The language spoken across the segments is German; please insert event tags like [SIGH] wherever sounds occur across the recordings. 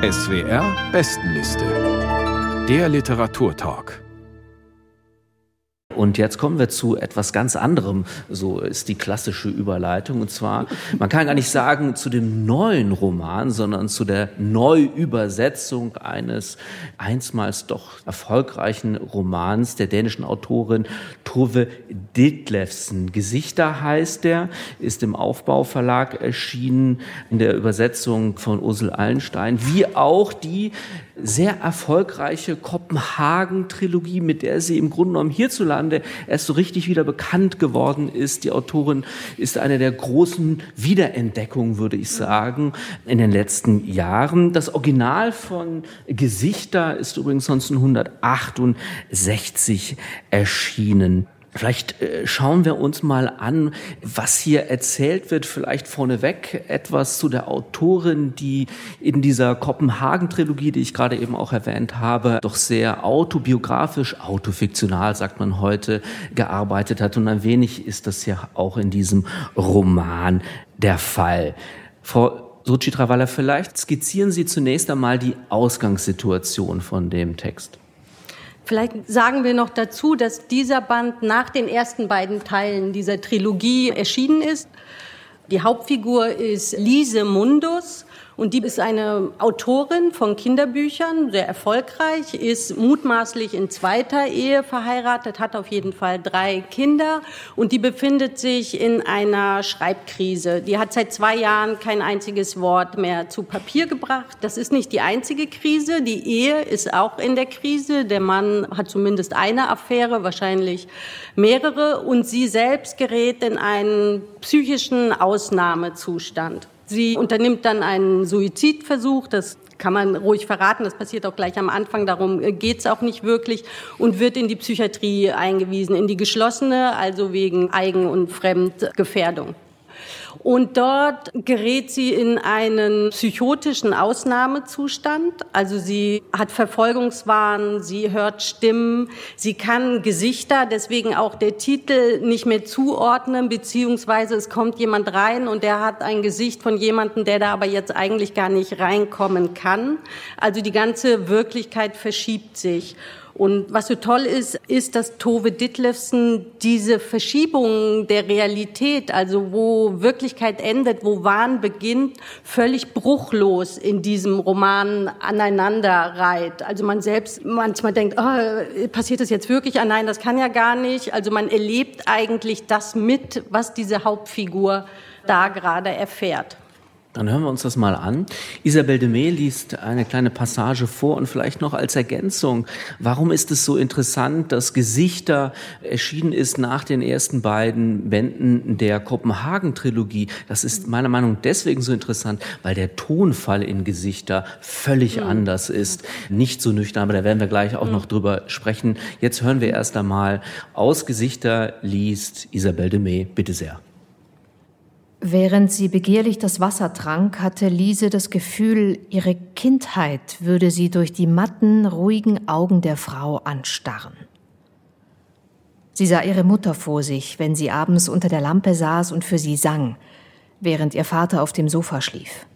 SWR Bestenliste. Der Literaturtalk. Und jetzt kommen wir zu etwas ganz anderem. So ist die klassische Überleitung. Und zwar, man kann gar nicht sagen zu dem neuen Roman, sondern zu der Neuübersetzung eines einstmals doch erfolgreichen Romans der dänischen Autorin Tove Ditlevsen. Gesichter heißt der, ist im Aufbauverlag erschienen in der Übersetzung von Ursel Allenstein, wie auch die sehr erfolgreiche Kopenhagen-Trilogie, mit der sie im Grunde genommen hierzulande erst so richtig wieder bekannt geworden ist. Die Autorin ist eine der großen Wiederentdeckungen, würde ich sagen, in den letzten Jahren. Das Original von Gesichter ist übrigens 1968 erschienen. Vielleicht äh, schauen wir uns mal an, was hier erzählt wird. Vielleicht vorneweg etwas zu der Autorin, die in dieser Kopenhagen-Trilogie, die ich gerade eben auch erwähnt habe, doch sehr autobiografisch, autofiktional, sagt man heute, gearbeitet hat. Und ein wenig ist das ja auch in diesem Roman der Fall. Frau Suchitrawala, vielleicht skizzieren Sie zunächst einmal die Ausgangssituation von dem Text. Vielleicht sagen wir noch dazu, dass dieser Band nach den ersten beiden Teilen dieser Trilogie erschienen ist. Die Hauptfigur ist Lise Mundus und die ist eine Autorin von Kinderbüchern, sehr erfolgreich, ist mutmaßlich in zweiter Ehe verheiratet, hat auf jeden Fall drei Kinder und die befindet sich in einer Schreibkrise. Die hat seit zwei Jahren kein einziges Wort mehr zu Papier gebracht. Das ist nicht die einzige Krise. Die Ehe ist auch in der Krise. Der Mann hat zumindest eine Affäre, wahrscheinlich mehrere. Und sie selbst gerät in einen psychischen Ausnahmezustand. Sie unternimmt dann einen Suizidversuch, das kann man ruhig verraten, das passiert auch gleich am Anfang, darum geht es auch nicht wirklich und wird in die Psychiatrie eingewiesen, in die geschlossene, also wegen Eigen- und Fremdgefährdung. Und dort gerät sie in einen psychotischen Ausnahmezustand. Also sie hat Verfolgungswahn, sie hört Stimmen, sie kann Gesichter, deswegen auch der Titel nicht mehr zuordnen, beziehungsweise es kommt jemand rein und der hat ein Gesicht von jemandem, der da aber jetzt eigentlich gar nicht reinkommen kann. Also die ganze Wirklichkeit verschiebt sich. Und was so toll ist, ist, dass Tove Ditlevsen diese Verschiebung der Realität, also wo Wirklichkeit endet, wo Wahn beginnt, völlig bruchlos in diesem Roman aneinander reiht. Also man selbst manchmal denkt, oh, passiert das jetzt wirklich? Ah nein, das kann ja gar nicht. Also man erlebt eigentlich das mit, was diese Hauptfigur da gerade erfährt. Dann hören wir uns das mal an. Isabel de May liest eine kleine Passage vor und vielleicht noch als Ergänzung. Warum ist es so interessant, dass Gesichter erschienen ist nach den ersten beiden Bänden der Kopenhagen-Trilogie? Das ist meiner Meinung nach deswegen so interessant, weil der Tonfall in Gesichter völlig mhm. anders ist. Nicht so nüchtern, aber da werden wir gleich auch mhm. noch drüber sprechen. Jetzt hören wir erst einmal aus Gesichter liest Isabel de May. Bitte sehr. Während sie begehrlich das Wasser trank, hatte Lise das Gefühl, ihre Kindheit würde sie durch die matten, ruhigen Augen der Frau anstarren. Sie sah ihre Mutter vor sich, wenn sie abends unter der Lampe saß und für sie sang, während ihr Vater auf dem Sofa schlief.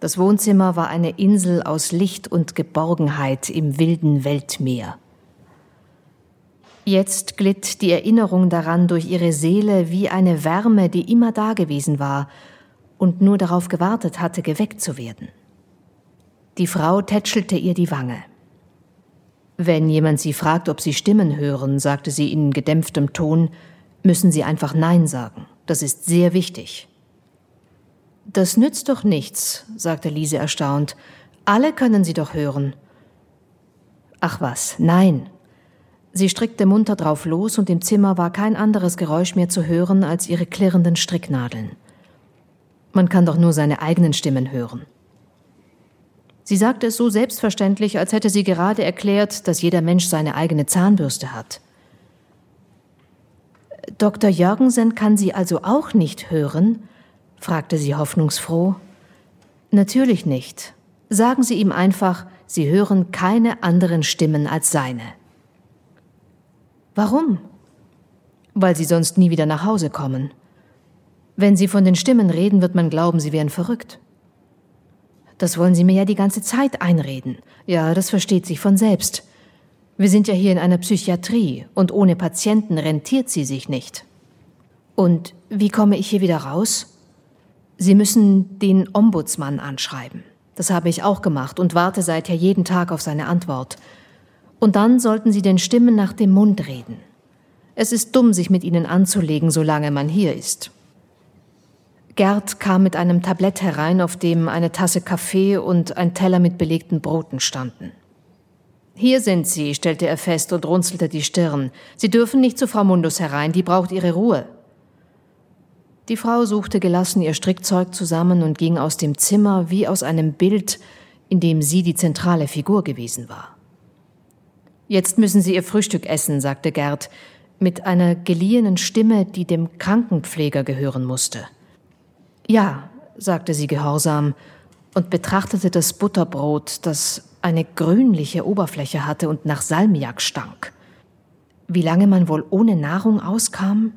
Das Wohnzimmer war eine Insel aus Licht und Geborgenheit im wilden Weltmeer. Jetzt glitt die Erinnerung daran durch ihre Seele wie eine Wärme, die immer dagewesen war und nur darauf gewartet hatte, geweckt zu werden. Die Frau tätschelte ihr die Wange. Wenn jemand sie fragt, ob sie Stimmen hören, sagte sie in gedämpftem Ton, müssen sie einfach Nein sagen. Das ist sehr wichtig. Das nützt doch nichts, sagte Lise erstaunt. Alle können sie doch hören. Ach was, nein, Sie strickte munter drauf los und im Zimmer war kein anderes Geräusch mehr zu hören als ihre klirrenden Stricknadeln. Man kann doch nur seine eigenen Stimmen hören. Sie sagte es so selbstverständlich, als hätte sie gerade erklärt, dass jeder Mensch seine eigene Zahnbürste hat. Dr. Jörgensen kann Sie also auch nicht hören? fragte sie hoffnungsfroh. Natürlich nicht. Sagen Sie ihm einfach, Sie hören keine anderen Stimmen als seine. Warum? Weil sie sonst nie wieder nach Hause kommen. Wenn sie von den Stimmen reden, wird man glauben, sie wären verrückt. Das wollen Sie mir ja die ganze Zeit einreden. Ja, das versteht sich von selbst. Wir sind ja hier in einer Psychiatrie und ohne Patienten rentiert sie sich nicht. Und wie komme ich hier wieder raus? Sie müssen den Ombudsmann anschreiben. Das habe ich auch gemacht und warte seither jeden Tag auf seine Antwort. Und dann sollten Sie den Stimmen nach dem Mund reden. Es ist dumm, sich mit ihnen anzulegen, solange man hier ist. Gerd kam mit einem Tablett herein, auf dem eine Tasse Kaffee und ein Teller mit belegten Broten standen. Hier sind Sie, stellte er fest und runzelte die Stirn. Sie dürfen nicht zu Frau Mundus herein, die braucht ihre Ruhe. Die Frau suchte gelassen ihr Strickzeug zusammen und ging aus dem Zimmer wie aus einem Bild, in dem sie die zentrale Figur gewesen war. Jetzt müssen Sie Ihr Frühstück essen, sagte Gerd, mit einer geliehenen Stimme, die dem Krankenpfleger gehören musste. Ja, sagte sie gehorsam und betrachtete das Butterbrot, das eine grünliche Oberfläche hatte und nach Salmiak stank. Wie lange man wohl ohne Nahrung auskam?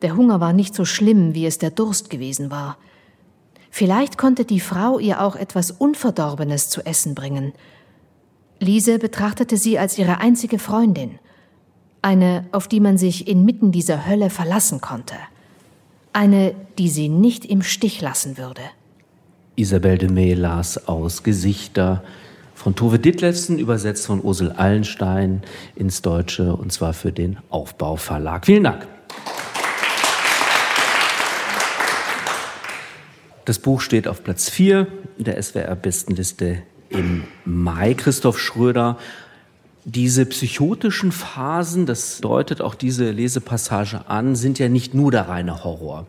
Der Hunger war nicht so schlimm, wie es der Durst gewesen war. Vielleicht konnte die Frau ihr auch etwas Unverdorbenes zu essen bringen. Lise betrachtete sie als ihre einzige Freundin, eine, auf die man sich inmitten dieser Hölle verlassen konnte, eine, die sie nicht im Stich lassen würde. Isabel de May las aus Gesichter von Tove Ditlevsen, übersetzt von Ursel Allenstein ins Deutsche und zwar für den Aufbauverlag. Vielen Dank. Das Buch steht auf Platz 4 der SWR-Bestenliste im Mai. Christoph Schröder, diese psychotischen Phasen, das deutet auch diese Lesepassage an, sind ja nicht nur der reine Horror.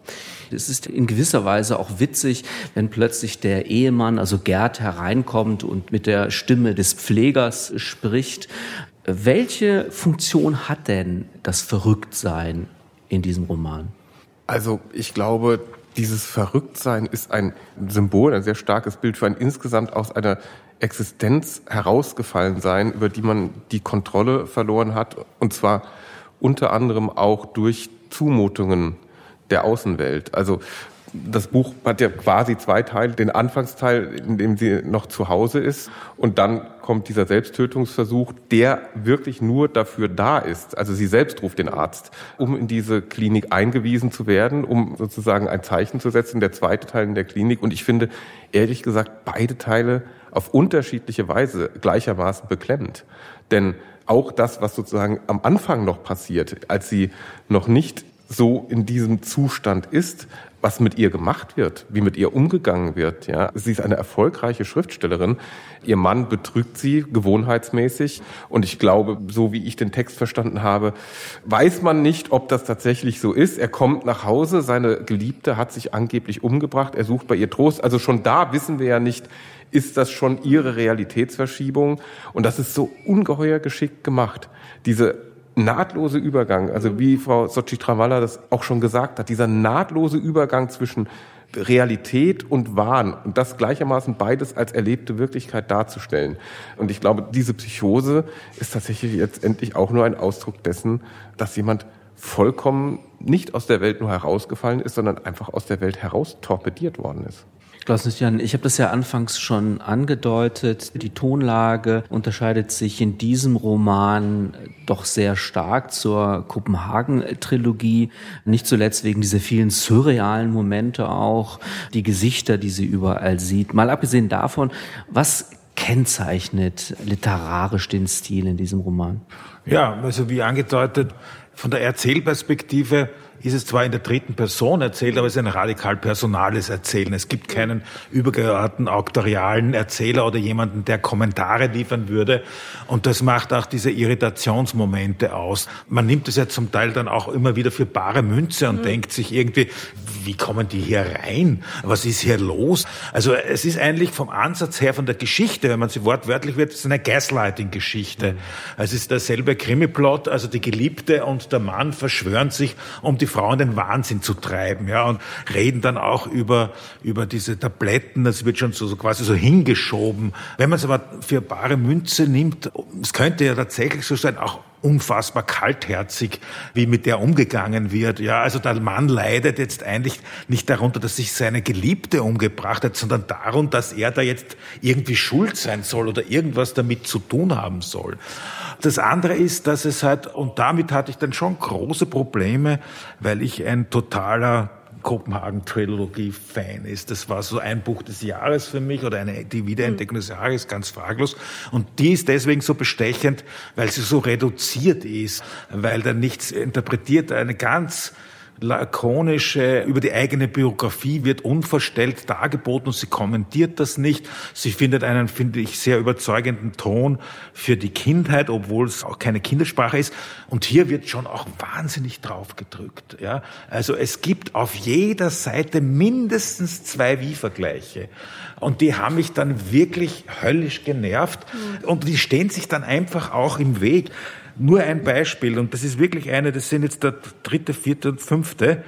Es ist in gewisser Weise auch witzig, wenn plötzlich der Ehemann, also Gerd, hereinkommt und mit der Stimme des Pflegers spricht. Welche Funktion hat denn das Verrücktsein in diesem Roman? Also ich glaube, dieses Verrücktsein ist ein Symbol, ein sehr starkes Bild für ein insgesamt aus einer Existenz herausgefallen sein, über die man die Kontrolle verloren hat, und zwar unter anderem auch durch Zumutungen der Außenwelt. Also das Buch hat ja quasi zwei Teile. Den Anfangsteil, in dem sie noch zu Hause ist. Und dann kommt dieser Selbsttötungsversuch, der wirklich nur dafür da ist. Also sie selbst ruft den Arzt, um in diese Klinik eingewiesen zu werden, um sozusagen ein Zeichen zu setzen. Der zweite Teil in der Klinik. Und ich finde, ehrlich gesagt, beide Teile auf unterschiedliche Weise gleichermaßen beklemmend. Denn auch das, was sozusagen am Anfang noch passiert, als sie noch nicht so in diesem Zustand ist, was mit ihr gemacht wird, wie mit ihr umgegangen wird. Ja, sie ist eine erfolgreiche Schriftstellerin. Ihr Mann betrügt sie gewohnheitsmäßig und ich glaube, so wie ich den Text verstanden habe, weiß man nicht, ob das tatsächlich so ist. Er kommt nach Hause, seine Geliebte hat sich angeblich umgebracht, er sucht bei ihr Trost. Also schon da wissen wir ja nicht, ist das schon ihre Realitätsverschiebung und das ist so ungeheuer geschickt gemacht. Diese nahtlose Übergang, also wie Frau Sochi Travalla das auch schon gesagt hat, dieser nahtlose Übergang zwischen Realität und Wahn und das gleichermaßen beides als erlebte Wirklichkeit darzustellen. Und ich glaube, diese Psychose ist tatsächlich letztendlich auch nur ein Ausdruck dessen, dass jemand vollkommen nicht aus der Welt nur herausgefallen ist, sondern einfach aus der Welt heraus torpediert worden ist. Klaus-Jan, ich habe das ja anfangs schon angedeutet. Die Tonlage unterscheidet sich in diesem Roman doch sehr stark zur Kopenhagen-Trilogie. Nicht zuletzt wegen dieser vielen surrealen Momente auch, die Gesichter, die sie überall sieht. Mal abgesehen davon, was kennzeichnet literarisch den Stil in diesem Roman? Ja, also wie angedeutet, von der Erzählperspektive ist es zwar in der dritten Person erzählt, aber es ist ein radikal personales Erzählen. Es gibt keinen übergeordneten auktorialen Erzähler oder jemanden, der Kommentare liefern würde. Und das macht auch diese Irritationsmomente aus. Man nimmt es ja zum Teil dann auch immer wieder für bare Münze und mhm. denkt sich irgendwie, wie kommen die hier rein? Was ist hier los? Also es ist eigentlich vom Ansatz her, von der Geschichte, wenn man sie wortwörtlich wird, es ist eine Gaslighting-Geschichte. Mhm. Es ist derselbe Krimiplot, also die Geliebte und der Mann verschwören sich, um die Frau in den Wahnsinn zu treiben, ja, und reden dann auch über, über diese Tabletten, das wird schon so, so quasi so hingeschoben. Wenn man es aber für bare Münze nimmt, es könnte ja tatsächlich so sein, auch unfassbar kaltherzig, wie mit der umgegangen wird. Ja, also der Mann leidet jetzt eigentlich nicht darunter, dass sich seine Geliebte umgebracht hat, sondern darunter, dass er da jetzt irgendwie schuld sein soll oder irgendwas damit zu tun haben soll. Das andere ist, dass es halt, und damit hatte ich dann schon große Probleme, weil ich ein totaler Kopenhagen-Trilogie-Fan ist. Das war so ein Buch des Jahres für mich oder eine, die Wiederentdeckung des Jahres, ganz fraglos. Und die ist deswegen so bestechend, weil sie so reduziert ist, weil da nichts interpretiert, eine ganz lakonische, über die eigene Biografie wird unverstellt dargeboten und sie kommentiert das nicht. Sie findet einen, finde ich, sehr überzeugenden Ton für die Kindheit, obwohl es auch keine Kindersprache ist. Und hier wird schon auch wahnsinnig drauf gedrückt. Ja? Also es gibt auf jeder Seite mindestens zwei Wie-Vergleiche. Und die haben mich dann wirklich höllisch genervt. Mhm. Und die stehen sich dann einfach auch im Weg. Nur ein Beispiel, und das ist wirklich eine, das sind jetzt der dritte, vierte und fünfte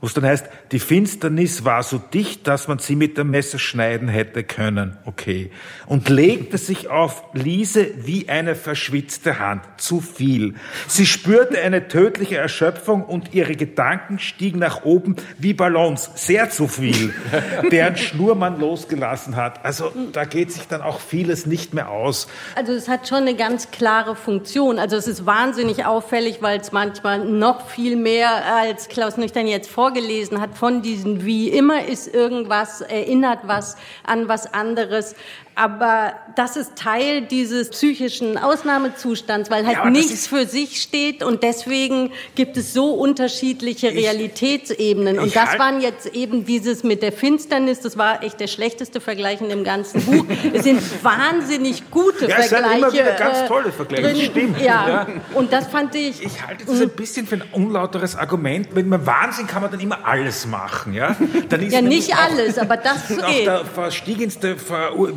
wo es dann heißt, die Finsternis war so dicht, dass man sie mit dem Messer schneiden hätte können. Okay. Und legte sich auf Lise wie eine verschwitzte Hand. Zu viel. Sie spürte eine tödliche Erschöpfung und ihre Gedanken stiegen nach oben wie Ballons. Sehr zu viel. [LAUGHS] Deren Schnur man losgelassen hat. Also da geht sich dann auch vieles nicht mehr aus. Also es hat schon eine ganz klare Funktion. Also es ist wahnsinnig auffällig, weil es manchmal noch viel mehr als Klaus Nüchtern jetzt vorgeht vorgelesen hat von diesen wie immer ist irgendwas, erinnert was an was anderes aber das ist Teil dieses psychischen Ausnahmezustands, weil halt ja, nichts für sich steht und deswegen gibt es so unterschiedliche Realitätsebenen. Ich, und das halt waren jetzt eben dieses mit der Finsternis, das war echt der schlechteste Vergleich in dem ganzen Buch. es sind wahnsinnig gute ja, Vergleiche. Es sind immer wieder ganz äh, tolle Vergleiche, drin. stimmt. Ja. ja. und das fand ich... Ich halte das ein bisschen für ein unlauteres Argument. Mit einem Wahnsinn kann man dann immer alles machen. Ja, dann ist ja nicht alles, aber das [LAUGHS] geht. der verstiegenste,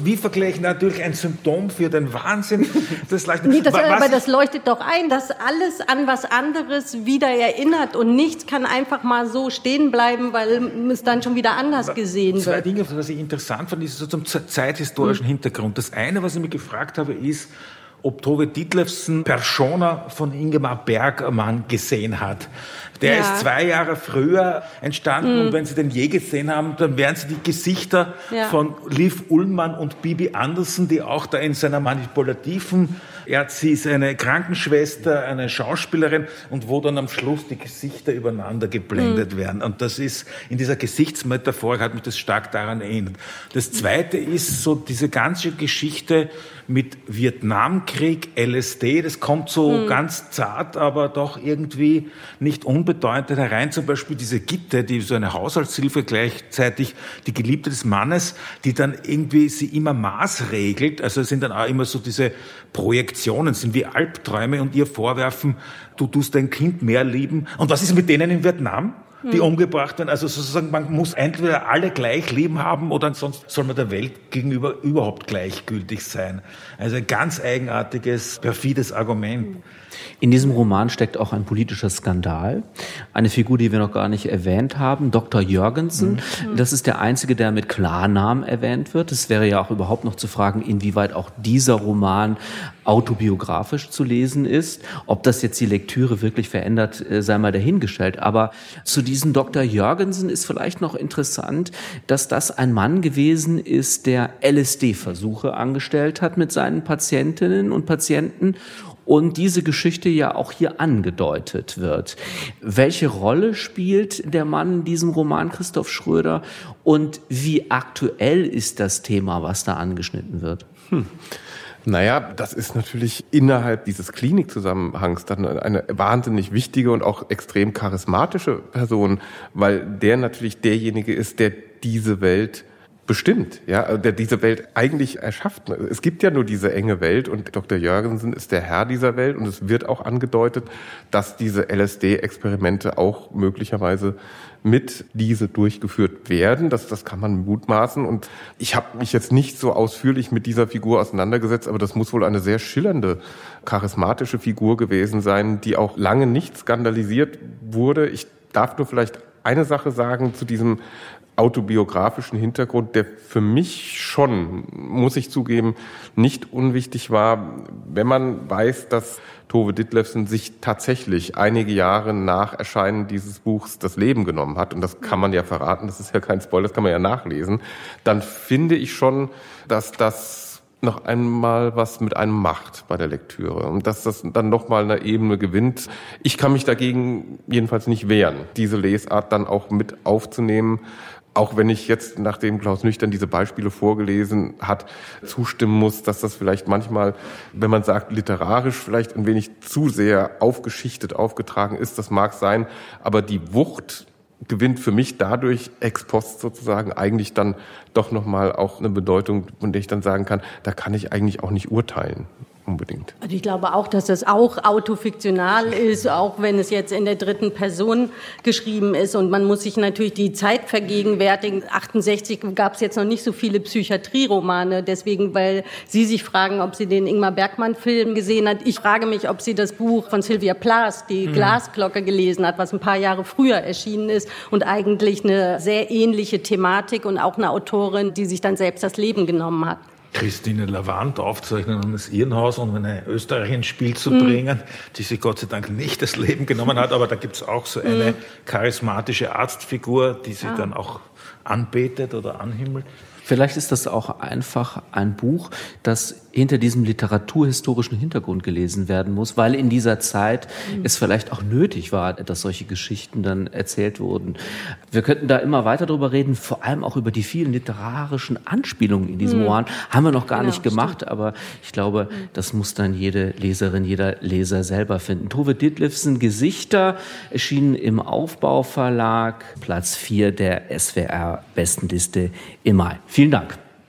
wie Vergleich natürlich ein Symptom für den Wahnsinn des Leichten. Nee, das, aber das leuchtet doch ein, dass alles an was anderes wieder erinnert und nichts kann einfach mal so stehen bleiben, weil es dann schon wieder anders gesehen Zwei wird. Zwei Dinge, was ich interessant fand, ist so zum zeithistorischen hm. Hintergrund. Das eine, was ich mich gefragt habe, ist, ob Tove Ditlevsen Persona von Ingemar Bergmann gesehen hat. Der ja. ist zwei Jahre früher entstanden mhm. und wenn Sie den je gesehen haben, dann wären Sie die Gesichter ja. von Liv Ullmann und Bibi Andersen, die auch da in seiner manipulativen er, sie ist eine Krankenschwester, eine Schauspielerin und wo dann am Schluss die Gesichter übereinander geblendet mhm. werden. Und das ist, in dieser Gesichtsmetaphor hat mich das stark daran erinnert. Das zweite ist so diese ganze Geschichte mit Vietnamkrieg, LSD, das kommt so mhm. ganz zart, aber doch irgendwie nicht unbedeutend herein. Zum Beispiel diese Gitte, die so eine Haushaltshilfe gleichzeitig die Geliebte des Mannes, die dann irgendwie sie immer maßregelt. Also es sind dann auch immer so diese Projektionen, sind wie Albträume und ihr vorwerfen, du tust dein Kind mehr lieben. Und was ist mit denen in Vietnam? die hm. umgebracht werden. Also sozusagen, man muss entweder alle gleich leben haben oder sonst soll man der Welt gegenüber überhaupt gleichgültig sein. Also ein ganz eigenartiges, perfides Argument. In diesem Roman steckt auch ein politischer Skandal. Eine Figur, die wir noch gar nicht erwähnt haben, Dr. Jürgensen. Mhm. Das ist der einzige, der mit Klarnamen erwähnt wird. Es wäre ja auch überhaupt noch zu fragen, inwieweit auch dieser Roman autobiografisch zu lesen ist. Ob das jetzt die Lektüre wirklich verändert, äh, sei mal dahingestellt. Aber zu diesem Dr. Jürgensen ist vielleicht noch interessant, dass das ein Mann gewesen ist, der LSD-Versuche angestellt hat mit seinen Patientinnen und Patienten und diese Geschichte ja auch hier angedeutet wird. Welche Rolle spielt der Mann in diesem Roman Christoph Schröder und wie aktuell ist das Thema, was da angeschnitten wird? Hm. Naja, das ist natürlich innerhalb dieses Klinikzusammenhangs dann eine wahnsinnig wichtige und auch extrem charismatische Person, weil der natürlich derjenige ist, der diese Welt bestimmt, ja, der diese Welt eigentlich erschafft. Es gibt ja nur diese enge Welt und Dr. Jürgensen ist der Herr dieser Welt und es wird auch angedeutet, dass diese LSD-Experimente auch möglicherweise mit diese durchgeführt werden. Das, das kann man mutmaßen. Und ich habe mich jetzt nicht so ausführlich mit dieser Figur auseinandergesetzt, aber das muss wohl eine sehr schillernde, charismatische Figur gewesen sein, die auch lange nicht skandalisiert wurde. Ich darf nur vielleicht eine Sache sagen zu diesem autobiografischen Hintergrund, der für mich schon, muss ich zugeben, nicht unwichtig war, wenn man weiß, dass Tove Ditlevsen sich tatsächlich einige Jahre nach Erscheinen dieses Buchs das Leben genommen hat, und das kann man ja verraten, das ist ja kein Spoiler, das kann man ja nachlesen, dann finde ich schon, dass das noch einmal was mit einem macht bei der Lektüre und dass das dann noch mal eine Ebene gewinnt. Ich kann mich dagegen jedenfalls nicht wehren, diese Lesart dann auch mit aufzunehmen auch wenn ich jetzt, nachdem Klaus Nüchtern diese Beispiele vorgelesen hat, zustimmen muss, dass das vielleicht manchmal, wenn man sagt, literarisch vielleicht ein wenig zu sehr aufgeschichtet, aufgetragen ist, das mag sein, aber die Wucht gewinnt für mich dadurch ex post sozusagen eigentlich dann doch nochmal auch eine Bedeutung, von der ich dann sagen kann, da kann ich eigentlich auch nicht urteilen unbedingt. Also ich glaube auch, dass das auch autofiktional ist, auch wenn es jetzt in der dritten Person geschrieben ist. Und man muss sich natürlich die Zeit vergegenwärtigen. 68 gab es jetzt noch nicht so viele Psychiatrieromane. Deswegen, weil Sie sich fragen, ob Sie den Ingmar Bergmann-Film gesehen hat. Ich frage mich, ob sie das Buch von Sylvia Plath, die mhm. Glasglocke, gelesen hat, was ein paar Jahre früher erschienen ist und eigentlich eine sehr ähnliche Thematik und auch eine Autorin, die sich dann selbst das Leben genommen hat. Christine Lavant aufzeichnen um das Irrenhaus und eine Österreich ins Spiel zu bringen, mhm. die sich Gott sei Dank nicht das Leben genommen hat, aber da gibt es auch so eine mhm. charismatische Arztfigur, die sie ah. dann auch anbetet oder anhimmelt. Vielleicht ist das auch einfach ein Buch, das hinter diesem literaturhistorischen Hintergrund gelesen werden muss, weil in dieser Zeit mhm. es vielleicht auch nötig war, dass solche Geschichten dann erzählt wurden. Wir könnten da immer weiter drüber reden, vor allem auch über die vielen literarischen Anspielungen in diesem mhm. Roman. Haben wir noch gar genau, nicht gemacht, stimmt. aber ich glaube, mhm. das muss dann jede Leserin, jeder Leser selber finden. Tove Ditlevsen Gesichter erschienen im Aufbauverlag, Platz 4 der SWR Bestenliste im Mai. Vielen Dank.